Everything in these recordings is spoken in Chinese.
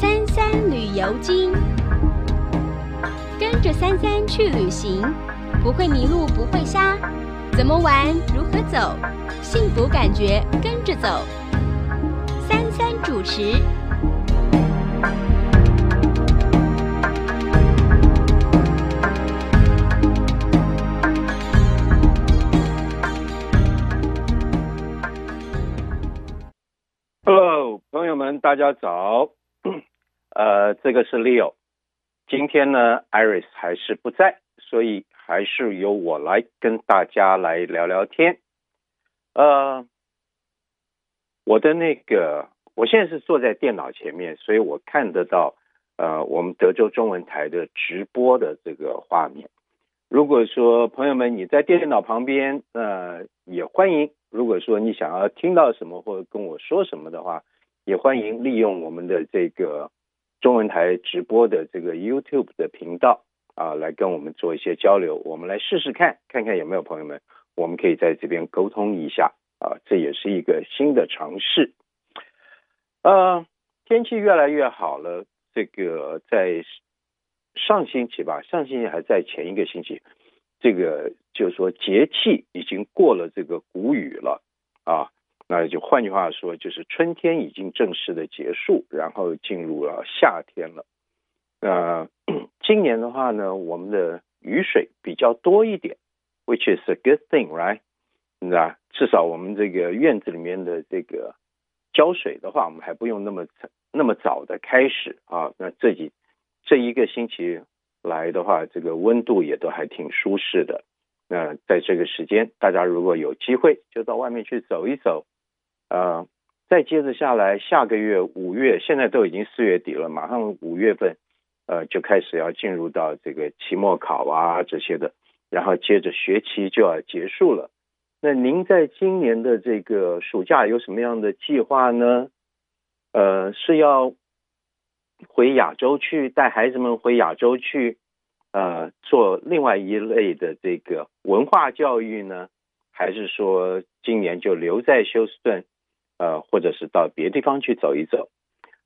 三三旅游经，跟着三三去旅行，不会迷路，不会瞎，怎么玩，如何走，幸福感觉跟着走。三三主持。哈喽，朋友们大家早，呃，这个是 Leo。今天呢，Iris 还是不在，所以还是由我来跟大家来聊聊天。呃，我的那个，我现在是坐在电脑前面，所以我看得到呃我们德州中文台的直播的这个画面。如果说朋友们你在电脑旁边，呃，也欢迎。如果说你想要听到什么或者跟我说什么的话。也欢迎利用我们的这个中文台直播的这个 YouTube 的频道啊，来跟我们做一些交流。我们来试试看，看看有没有朋友们，我们可以在这边沟通一下啊，这也是一个新的尝试。呃，天气越来越好了，这个在上星期吧，上星期还在前一个星期，这个就是说节气已经过了这个谷雨了啊。那就换句话说，就是春天已经正式的结束，然后进入了夏天了。那 今年的话呢，我们的雨水比较多一点，which is a good thing, right？那至少我们这个院子里面的这个浇水的话，我们还不用那么那么早的开始啊。那这几这一个星期来的话，这个温度也都还挺舒适的。那在这个时间，大家如果有机会，就到外面去走一走。呃，再接着下来，下个月五月，现在都已经四月底了，马上五月份，呃，就开始要进入到这个期末考啊这些的，然后接着学期就要结束了。那您在今年的这个暑假有什么样的计划呢？呃，是要回亚洲去带孩子们回亚洲去，呃，做另外一类的这个文化教育呢？还是说今年就留在休斯顿？呃，或者是到别地方去走一走。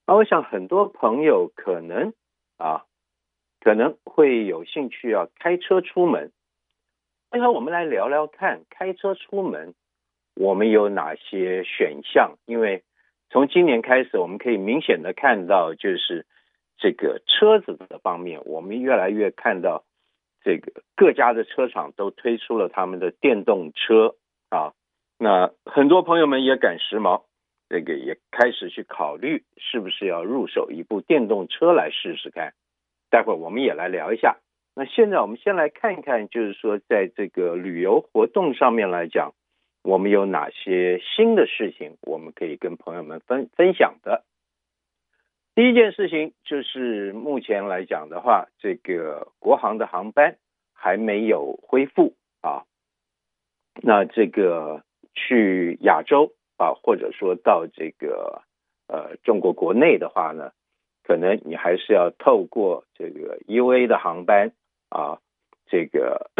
那我想很多朋友可能啊，可能会有兴趣要开车出门。那我们来聊聊看，开车出门我们有哪些选项？因为从今年开始，我们可以明显的看到，就是这个车子的方面，我们越来越看到这个各家的车厂都推出了他们的电动车啊。那很多朋友们也赶时髦，这个也开始去考虑是不是要入手一部电动车来试试看。待会儿我们也来聊一下。那现在我们先来看一看，就是说在这个旅游活动上面来讲，我们有哪些新的事情我们可以跟朋友们分分享的。第一件事情就是目前来讲的话，这个国航的航班还没有恢复啊。那这个。去亚洲啊，或者说到这个呃中国国内的话呢，可能你还是要透过这个 UA 的航班啊，这个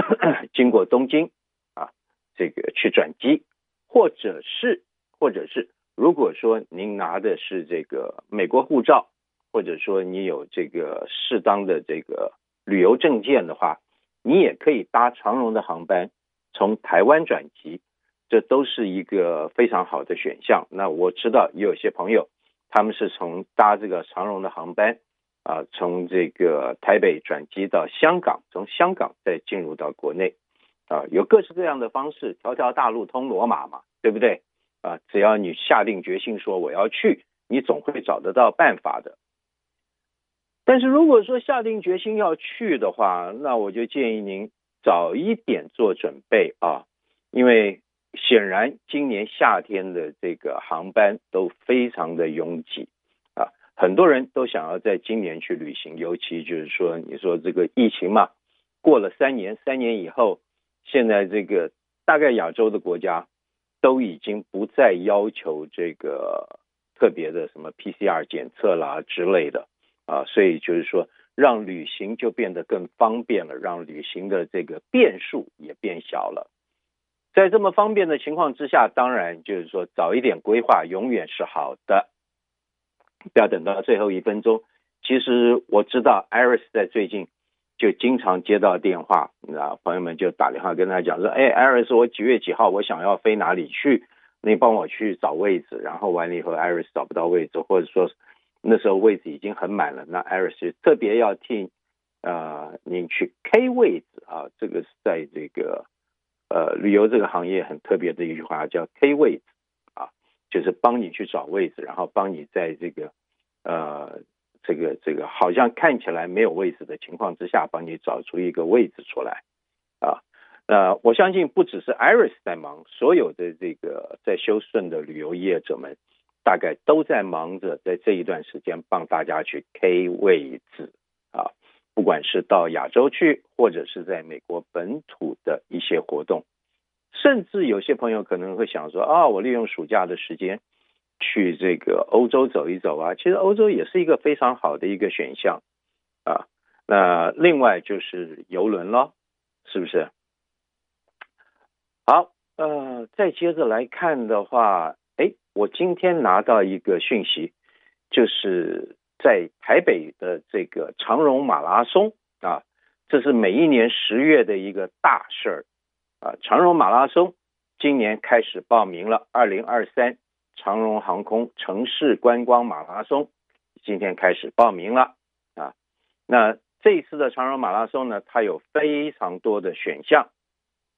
经过东京啊，这个去转机，或者是或者是如果说您拿的是这个美国护照，或者说你有这个适当的这个旅游证件的话，你也可以搭长荣的航班从台湾转机。这都是一个非常好的选项。那我知道有些朋友，他们是从搭这个长荣的航班啊，从这个台北转机到香港，从香港再进入到国内啊，有各式各样的方式，条条大路通罗马嘛，对不对？啊，只要你下定决心说我要去，你总会找得到办法的。但是如果说下定决心要去的话，那我就建议您早一点做准备啊，因为。显然，今年夏天的这个航班都非常的拥挤啊，很多人都想要在今年去旅行，尤其就是说，你说这个疫情嘛，过了三年，三年以后，现在这个大概亚洲的国家都已经不再要求这个特别的什么 PCR 检测啦之类的啊，所以就是说，让旅行就变得更方便了，让旅行的这个变数也变小了。在这么方便的情况之下，当然就是说早一点规划永远是好的。不要等到最后一分钟。其实我知道，Iris 在最近就经常接到电话，你知道，朋友们就打电话跟他讲说：“哎，Iris，我几月几号我想要飞哪里去，你帮我去找位置。”然后完了以后，Iris 找不到位置，或者说那时候位置已经很满了，那 Iris 就特别要替呃您去 K 位置啊。这个是在这个呃旅游这个行业很特别的一句话，叫 K 位置啊，就是帮你去找位置，然后帮你在这个呃。这个这个好像看起来没有位置的情况之下，帮你找出一个位置出来，啊，呃，我相信不只是 Iris 在忙，所有的这个在休斯顿的旅游业者们，大概都在忙着在这一段时间帮大家去 K 位置啊，不管是到亚洲去，或者是在美国本土的一些活动，甚至有些朋友可能会想说啊，我利用暑假的时间。去这个欧洲走一走啊，其实欧洲也是一个非常好的一个选项啊。那另外就是游轮了，是不是？好，呃，再接着来看的话，哎，我今天拿到一个讯息，就是在台北的这个长荣马拉松啊，这是每一年十月的一个大事儿啊。长荣马拉松今年开始报名了，二零二三。长荣航空城市观光马拉松今天开始报名了啊！那这一次的长荣马拉松呢，它有非常多的选项，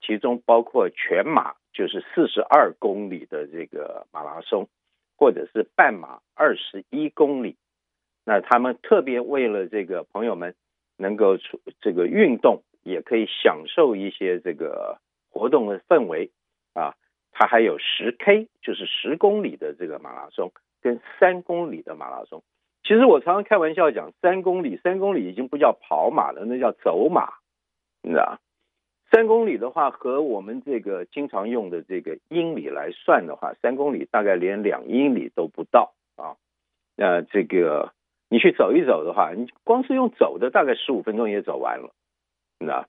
其中包括全马，就是四十二公里的这个马拉松，或者是半马二十一公里。那他们特别为了这个朋友们能够出这个运动，也可以享受一些这个活动的氛围啊。它还有十 K，就是十公里的这个马拉松，跟三公里的马拉松。其实我常常开玩笑讲，三公里，三公里已经不叫跑马了，那叫走马，你知道？三公里的话，和我们这个经常用的这个英里来算的话，三公里大概连两英里都不到啊。那这个你去走一走的话，你光是用走的，大概十五分钟也走完了，那？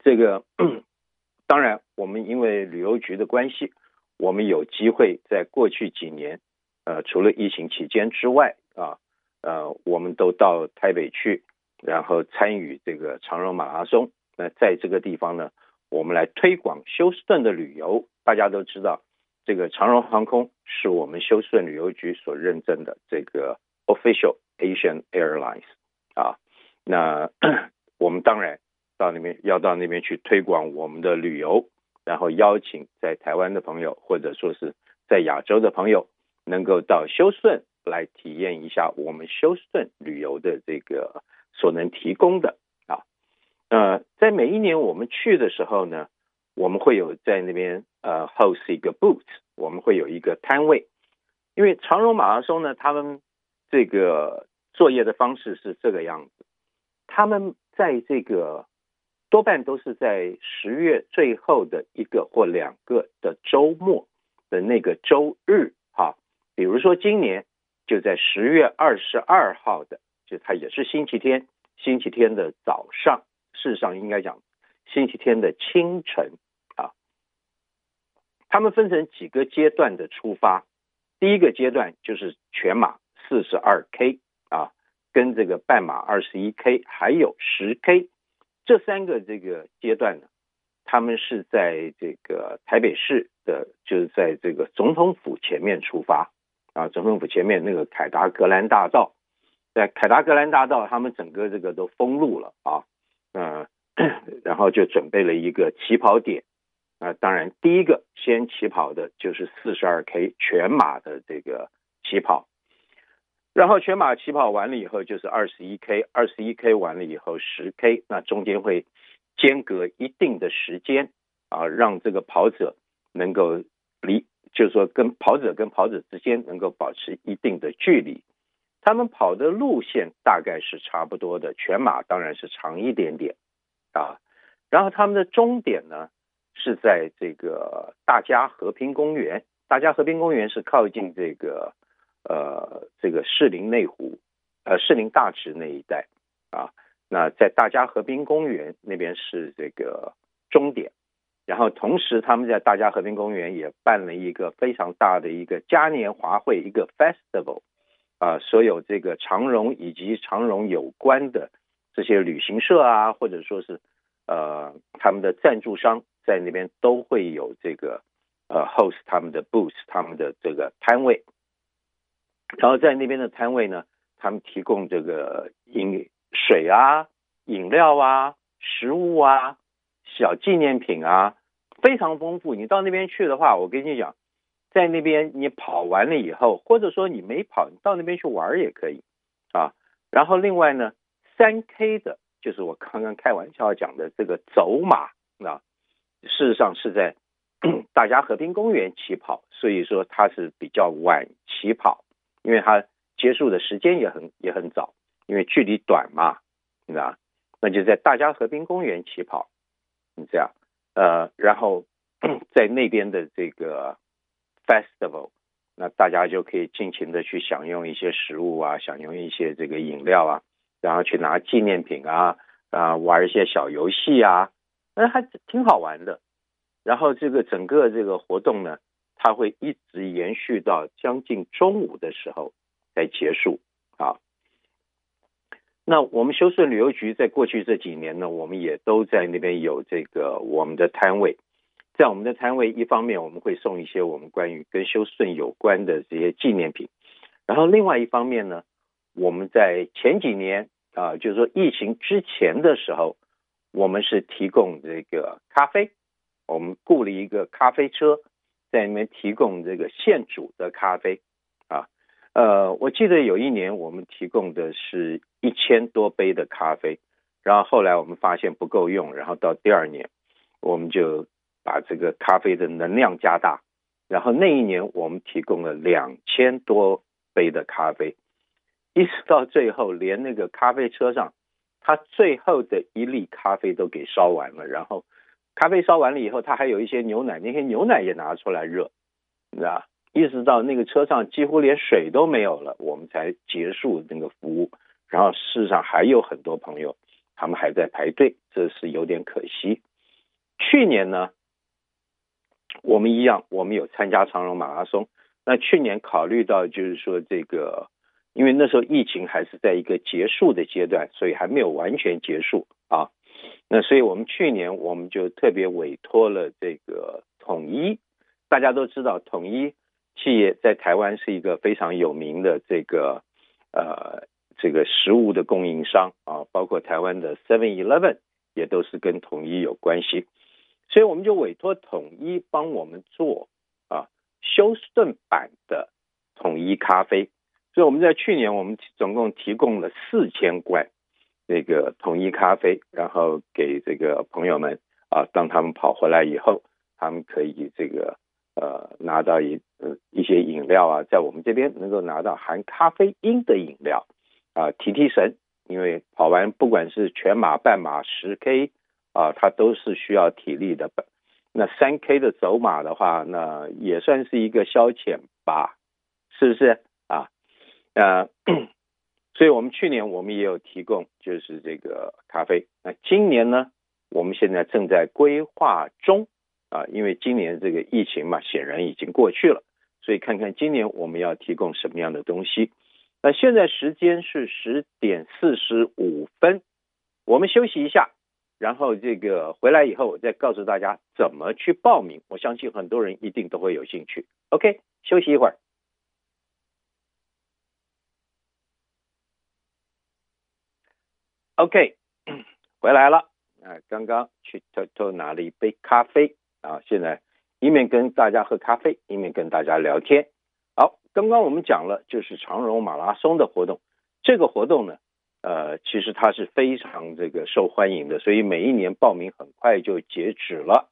这个。当然，我们因为旅游局的关系，我们有机会在过去几年，呃，除了疫情期间之外啊，呃，我们都到台北去，然后参与这个长荣马拉松。那在这个地方呢，我们来推广休斯顿的旅游。大家都知道，这个长荣航空是我们休斯顿旅游局所认证的这个 Official Asian Airlines 啊。那我们当然。到那边要到那边去推广我们的旅游，然后邀请在台湾的朋友，或者说是在亚洲的朋友，能够到休斯顿来体验一下我们休斯顿旅游的这个所能提供的啊。呃，在每一年我们去的时候呢，我们会有在那边呃 host 一个 booth，我们会有一个摊位，因为长荣马拉松呢，他们这个作业的方式是这个样子，他们在这个。多半都是在十月最后的一个或两个的周末的那个周日，哈，比如说今年就在十月二十二号的，就它也是星期天，星期天的早上，事实上应该讲星期天的清晨啊。他们分成几个阶段的出发，第一个阶段就是全马四十二 K 啊，跟这个半马二十一 K，还有十 K。这三个这个阶段呢，他们是在这个台北市的，就是在这个总统府前面出发啊。总统府前面那个凯达格兰大道，在凯达格兰大道，他们整个这个都封路了啊，嗯，然后就准备了一个起跑点啊。当然，第一个先起跑的就是四十二 K 全马的这个起跑。然后全马起跑完了以后就是二十一 K，二十一 K 完了以后十 K，那中间会间隔一定的时间啊，让这个跑者能够离，就是说跟跑者跟跑者之间能够保持一定的距离。他们跑的路线大概是差不多的，全马当然是长一点点啊。然后他们的终点呢是在这个大家和平公园，大家和平公园是靠近这个。呃，这个士林内湖，呃，士林大池那一带啊，那在大家河滨公园那边是这个终点，然后同时他们在大家河滨公园也办了一个非常大的一个嘉年华会，一个 festival，啊，所有这个长荣以及长荣有关的这些旅行社啊，或者说是呃他们的赞助商在那边都会有这个呃 host 他们的 booth，他们的这个摊位。然后在那边的摊位呢，他们提供这个饮水啊、饮料啊、食物啊、小纪念品啊，非常丰富。你到那边去的话，我跟你讲，在那边你跑完了以后，或者说你没跑，你到那边去玩也可以啊。然后另外呢，三 K 的，就是我刚刚开玩笑讲的这个走马啊，事实上是在 大家和平公园起跑，所以说它是比较晚起跑。因为它结束的时间也很也很早，因为距离短嘛，你知道，那就在大家河滨公园起跑，你这样，呃，然后 在那边的这个 festival，那大家就可以尽情的去享用一些食物啊，享用一些这个饮料啊，然后去拿纪念品啊，啊，玩一些小游戏啊，那还挺好玩的。然后这个整个这个活动呢，它会一直延续到将近中午的时候才结束啊。那我们休顺旅游局在过去这几年呢，我们也都在那边有这个我们的摊位。在我们的摊位，一方面我们会送一些我们关于跟休顺有关的这些纪念品，然后另外一方面呢，我们在前几年啊，就是说疫情之前的时候，我们是提供这个咖啡，我们雇了一个咖啡车。在里面提供这个现煮的咖啡啊，呃，我记得有一年我们提供的是一千多杯的咖啡，然后后来我们发现不够用，然后到第二年我们就把这个咖啡的能量加大，然后那一年我们提供了两千多杯的咖啡，一直到最后连那个咖啡车上，它最后的一粒咖啡都给烧完了，然后。咖啡烧完了以后，他还有一些牛奶，那些牛奶也拿出来热，你知道，意识到那个车上几乎连水都没有了，我们才结束那个服务。然后事实上还有很多朋友，他们还在排队，这是有点可惜。去年呢，我们一样，我们有参加长荣马拉松。那去年考虑到就是说这个，因为那时候疫情还是在一个结束的阶段，所以还没有完全结束啊。那所以，我们去年我们就特别委托了这个统一，大家都知道，统一企业在台湾是一个非常有名的这个呃这个食物的供应商啊，包括台湾的 Seven Eleven 也都是跟统一有关系，所以我们就委托统一帮我们做啊休斯顿版的统一咖啡，所以我们在去年我们总共提供了四千罐。那个统一咖啡，然后给这个朋友们啊，当他们跑回来以后，他们可以这个呃拿到一呃一些饮料啊，在我们这边能够拿到含咖啡因的饮料啊，提提神。因为跑完不管是全马、半马、十 K 啊，它都是需要体力的。那三 K 的走马的话，那也算是一个消遣吧，是不是啊？呃。所以我们去年我们也有提供，就是这个咖啡。那今年呢，我们现在正在规划中啊，因为今年这个疫情嘛，显然已经过去了，所以看看今年我们要提供什么样的东西。那现在时间是十点四十五分，我们休息一下，然后这个回来以后我再告诉大家怎么去报名。我相信很多人一定都会有兴趣。OK，休息一会儿。OK，回来了。啊，刚刚去偷偷拿了一杯咖啡啊，现在一面跟大家喝咖啡，一面跟大家聊天。好，刚刚我们讲了，就是长荣马拉松的活动。这个活动呢，呃，其实它是非常这个受欢迎的，所以每一年报名很快就截止了。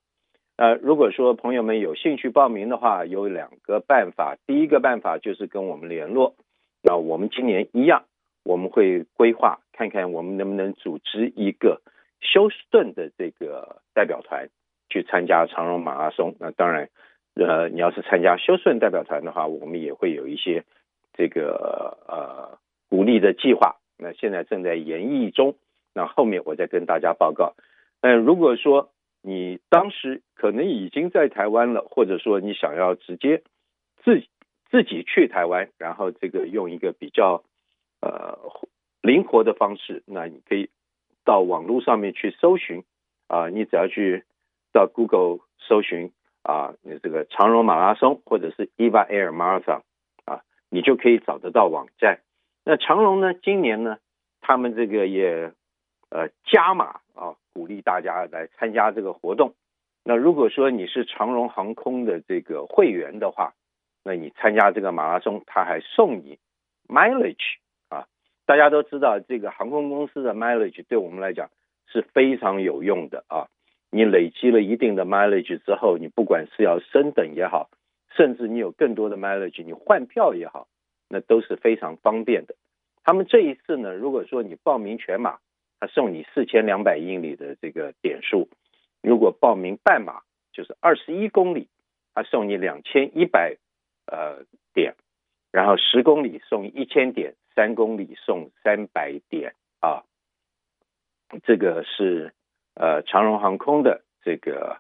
呃，如果说朋友们有兴趣报名的话，有两个办法。第一个办法就是跟我们联络，那我们今年一样。我们会规划看看我们能不能组织一个休斯顿的这个代表团去参加长荣马拉松。那当然，呃，你要是参加休斯顿代表团的话，我们也会有一些这个呃鼓励的计划。那现在正在研议中，那后面我再跟大家报告。那如果说你当时可能已经在台湾了，或者说你想要直接自自己去台湾，然后这个用一个比较呃灵活的方式，那你可以到网络上面去搜寻啊，你只要去到 Google 搜寻啊，你这个长荣马拉松或者是 EVA Air Marathon 啊，你就可以找得到网站。那长荣呢，今年呢，他们这个也呃加码啊，鼓励大家来参加这个活动。那如果说你是长荣航空的这个会员的话，那你参加这个马拉松，他还送你 mileage。大家都知道，这个航空公司的 mileage 对我们来讲是非常有用的啊。你累积了一定的 mileage 之后，你不管是要升等也好，甚至你有更多的 mileage，你换票也好，那都是非常方便的。他们这一次呢，如果说你报名全马，他送你四千两百英里的这个点数。如果报名半马，就是二十一公里，他送你两千一百呃点，然后十公里送一千点，三公里送三百点啊。这个是呃长荣航空的这个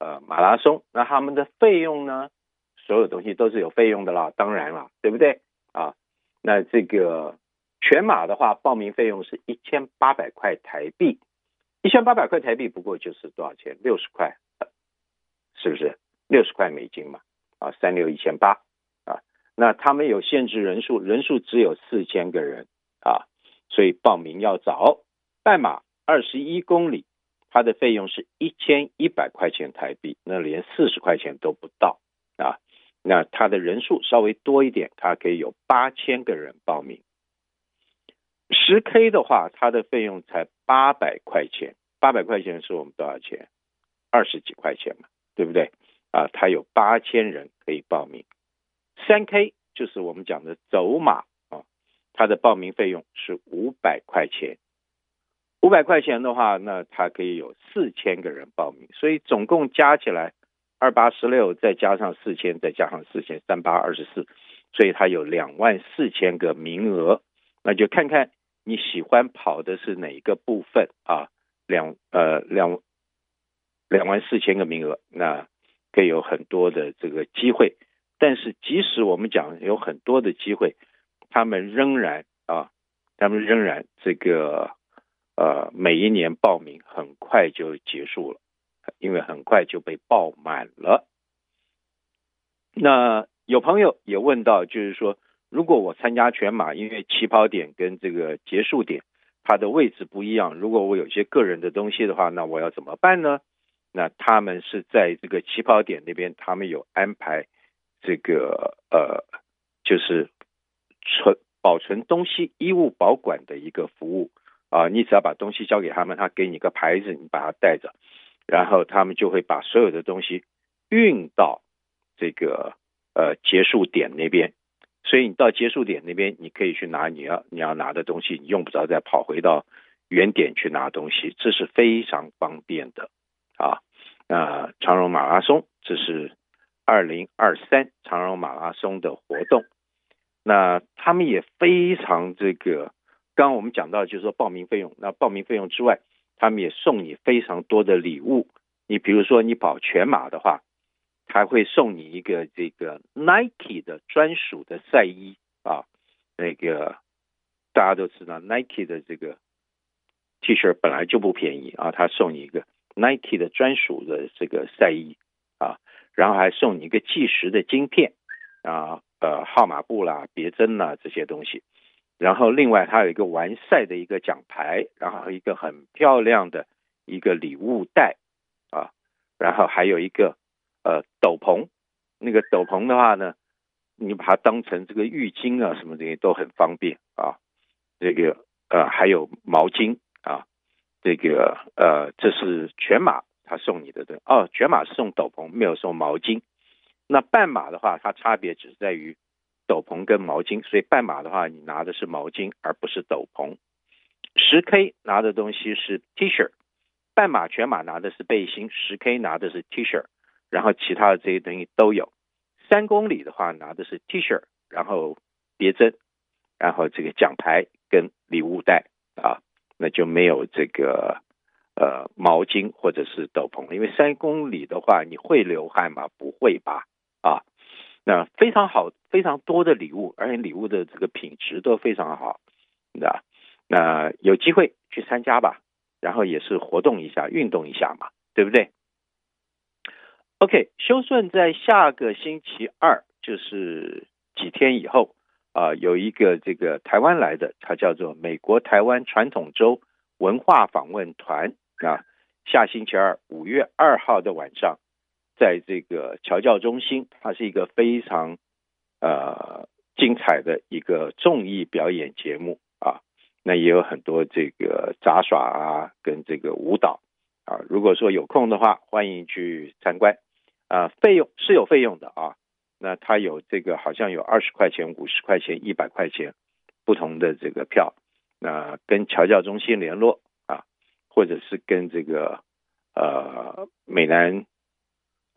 呃马拉松，那他们的费用呢？所有东西都是有费用的啦，当然了，对不对啊？那这个全马的话，报名费用是一千八百块台币。一千八百块台币，不过就是多少钱？六十块，是不是？六十块美金嘛？啊，三六一千八。那他们有限制人数，人数只有四千个人啊，所以报名要早。半马二十一公里，它的费用是一千一百块钱台币，那连四十块钱都不到啊。那它的人数稍微多一点，它可以有八千个人报名。十 K 的话，它的费用才八百块钱，八百块钱是我们多少钱？二十几块钱嘛，对不对？啊，它有八千人可以报名。三 K 就是我们讲的走马啊，它的报名费用是五百块钱。五百块钱的话，那它可以有四千个人报名，所以总共加起来二八十六，再加上四千，再加上四千，三八二十四，所以它有两万四千个名额。那就看看你喜欢跑的是哪一个部分啊？两呃两两万四千个名额，那可以有很多的这个机会。但是即使我们讲有很多的机会，他们仍然啊，他们仍然这个呃每一年报名很快就结束了，因为很快就被报满了。那有朋友也问到，就是说。如果我参加全马，因为起跑点跟这个结束点它的位置不一样，如果我有些个人的东西的话，那我要怎么办呢？那他们是在这个起跑点那边，他们有安排这个呃，就是存保存东西、衣物保管的一个服务啊。你只要把东西交给他们，他给你个牌子，你把它带着，然后他们就会把所有的东西运到这个呃结束点那边。所以你到结束点那边，你可以去拿你要你要拿的东西，你用不着再跑回到原点去拿东西，这是非常方便的啊。那长荣马拉松，这是二零二三长荣马拉松的活动。那他们也非常这个，刚刚我们讲到就是说报名费用，那报名费用之外，他们也送你非常多的礼物。你比如说你跑全马的话。还会送你一个这个 Nike 的专属的赛衣啊，那个大家都知道 Nike 的这个 T 恤本来就不便宜啊，他送你一个 Nike 的专属的这个赛衣，然后还送你一个计时的晶片啊，呃，号码布啦、别针啦这些东西，然后另外它有一个完赛的一个奖牌，然后一个很漂亮的一个礼物袋啊，然后还有一个。呃，斗篷，那个斗篷的话呢，你把它当成这个浴巾啊，什么这些都很方便啊。这个呃，还有毛巾啊，这个呃，这是全马他送你的对哦，全马是送斗篷，没有送毛巾。那半马的话，它差别只是在于斗篷跟毛巾，所以半马的话，你拿的是毛巾而不是斗篷。十 K 拿的东西是 T 恤，半马全马拿的是背心，十 K 拿的是 T 恤。然后其他的这些东西都有，三公里的话拿的是 T 恤，然后别针，然后这个奖牌跟礼物袋啊，那就没有这个呃毛巾或者是斗篷，因为三公里的话你会流汗吗？不会吧？啊，那非常好，非常多的礼物，而且礼物的这个品质都非常好，那？那有机会去参加吧，然后也是活动一下，运动一下嘛，对不对？OK，修顺在下个星期二，就是几天以后啊、有一个这个台湾来的，他叫做美国台湾传统周文化访问团啊，下星期二五月二号的晚上。在这个侨教中心，它是一个非常呃精彩的一个综艺表演节目啊。那也有很多这个杂耍啊，跟这个舞蹈啊。如果说有空的话，欢迎去参观啊。费用是有费用的啊。那它有这个好像有二十块钱、五十块钱、一百块钱不同的这个票。那跟侨教中心联络，或者是跟这个呃美南。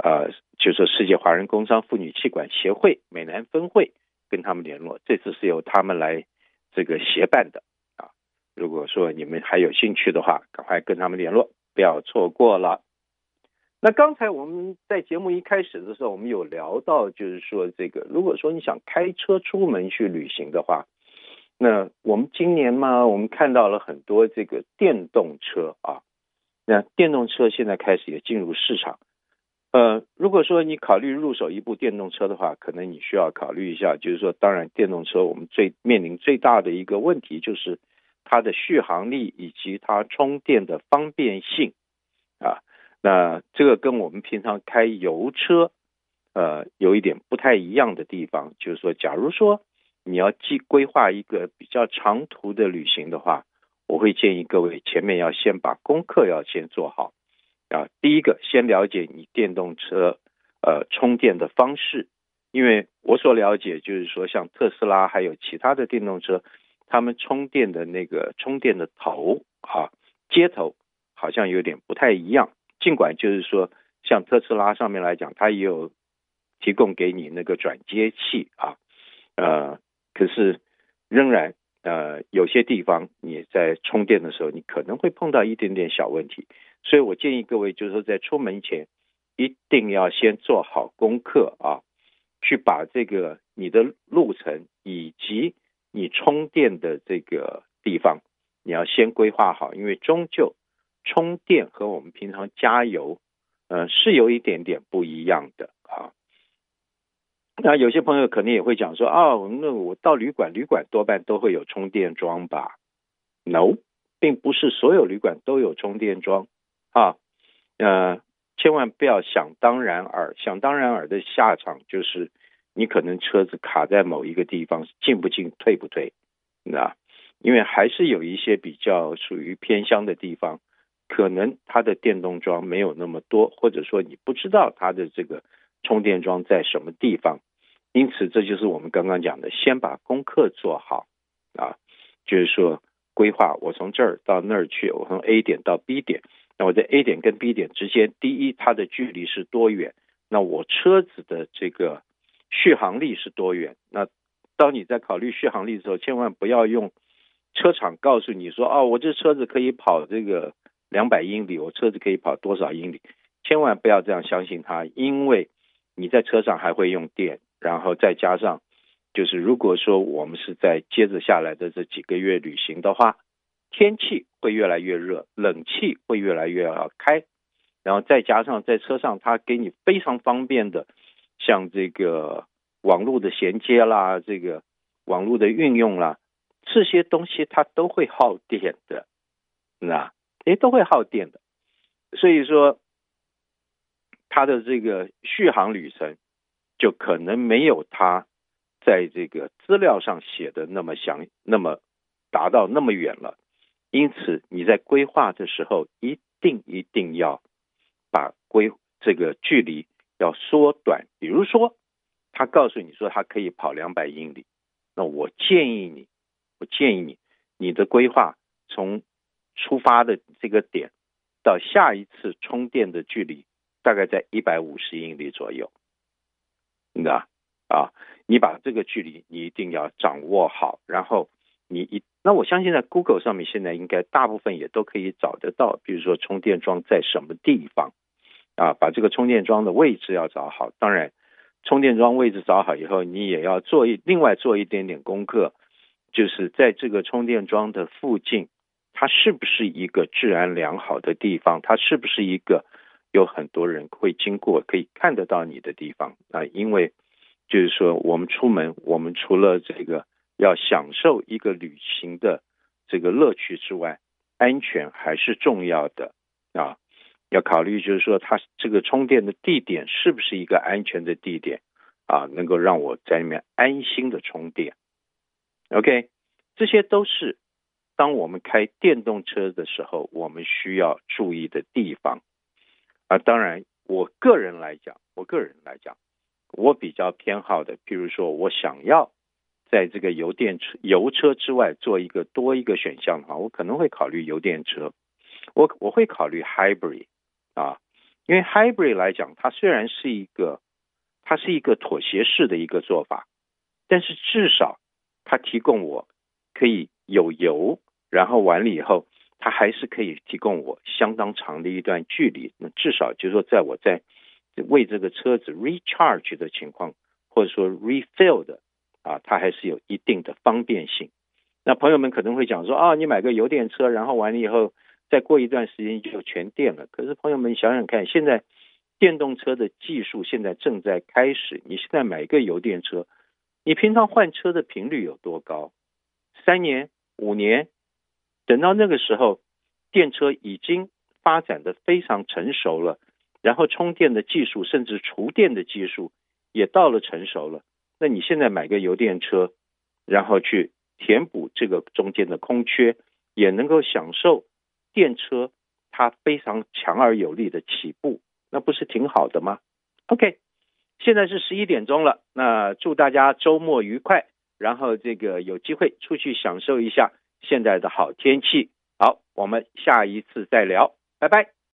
呃，就是说世界华人工商妇女气管协会美南分会跟他们联络，这次是由他们来这个协办的啊。如果说你们还有兴趣的话，赶快跟他们联络，不要错过了。那刚才我们在节目一开始的时候，我们有聊到，就是说这个，如果说你想开车出门去旅行的话，那我们今年嘛，我们看到了很多这个电动车啊，那电动车现在开始也进入市场。呃，如果说你考虑入手一部电动车的话，可能你需要考虑一下，就是说，当然，电动车我们最面临最大的一个问题就是它的续航力以及它充电的方便性啊。那这个跟我们平常开油车，呃，有一点不太一样的地方，就是说，假如说你要既规划一个比较长途的旅行的话，我会建议各位前面要先把功课要先做好。啊，第一个先了解你电动车呃充电的方式，因为我所了解就是说，像特斯拉还有其他的电动车，他们充电的那个充电的头啊接头好像有点不太一样。尽管就是说，像特斯拉上面来讲，它也有提供给你那个转接器啊，呃，可是仍然呃有些地方你在充电的时候，你可能会碰到一点点小问题。所以我建议各位，就是说在出门前一定要先做好功课啊，去把这个你的路程以及你充电的这个地方，你要先规划好，因为终究充电和我们平常加油，呃，是有一点点不一样的啊。那有些朋友可能也会讲说，哦，那我到旅馆，旅馆多半都会有充电桩吧？No，并不是所有旅馆都有充电桩。啊，呃，千万不要想当然耳，想当然耳的下场就是你可能车子卡在某一个地方，进不进，退不退，那因为还是有一些比较属于偏乡的地方，可能它的电动桩没有那么多，或者说你不知道它的这个充电桩在什么地方，因此这就是我们刚刚讲的，先把功课做好啊，就是说规划我从这儿到那儿去，我从 A 点到 B 点。那我在 A 点跟 B 点之间，第一，它的距离是多远？那我车子的这个续航力是多远？那当你在考虑续航力的时候，千万不要用车厂告诉你说，哦，我这车子可以跑这个两百英里，我车子可以跑多少英里？千万不要这样相信它，因为你在车上还会用电，然后再加上，就是如果说我们是在接着下来的这几个月旅行的话。天气会越来越热，冷气会越来越要开，然后再加上在车上，它给你非常方便的，像这个网络的衔接啦，这个网络的运用啦，这些东西它都会耗电的，那诶都会耗电的，所以说它的这个续航里程就可能没有他在这个资料上写的那么详，那么达到那么远了。因此，你在规划的时候，一定一定要把规这个距离要缩短。比如说，他告诉你说他可以跑两百英里，那我建议你，我建议你，你的规划从出发的这个点到下一次充电的距离，大概在一百五十英里左右。那啊，你把这个距离你一定要掌握好，然后。你一那我相信在 Google 上面现在应该大部分也都可以找得到，比如说充电桩在什么地方啊，把这个充电桩的位置要找好。当然，充电桩位置找好以后，你也要做一另外做一点点功课，就是在这个充电桩的附近，它是不是一个治安良好的地方？它是不是一个有很多人会经过可以看得到你的地方？啊，因为就是说我们出门，我们除了这个要享受一个旅行的这个乐趣之外，安全还是重要的啊。要考虑，就是说，它这个充电的地点是不是一个安全的地点啊？能够让我在里面安心的充电。OK，这些都是当我们开电动车的时候，我们需要注意的地方。啊，当然，我个人来讲，我个人来讲，我比较偏好的，譬如说我想要在这个油电车、油车之外做一个多一个选项的话，我可能会考虑油电车。我我会考虑 hybrid。啊，因为 hybrid 来讲，它虽然是一个，它是一个妥协式的一个做法，但是至少它提供我可以有油，然后完了以后，它还是可以提供我相当长的一段距离。那至少就是说，在我在为这个车子 recharge 的情况，或者说 refill 的啊，它还是有一定的方便性。那朋友们可能会讲说啊，你买个油电车，然后完了以后。再过一段时间就全电了。可是朋友们想想看，现在电动车的技术现在正在开始。你现在买一个油电车，你平常换车的频率有多高？三年、五年，等到那个时候，电车已经发展的非常成熟了，然后充电的技术甚至储电的技术也到了成熟了。那你现在买个油电车，然后去填补这个中间的空缺，也能够享受。电车它非常强而有力的起步，那不是挺好的吗？OK，现在是十一点钟了，那祝大家周末愉快，然后这个有机会出去享受一下现在的好天气。好，我们下一次再聊，拜拜。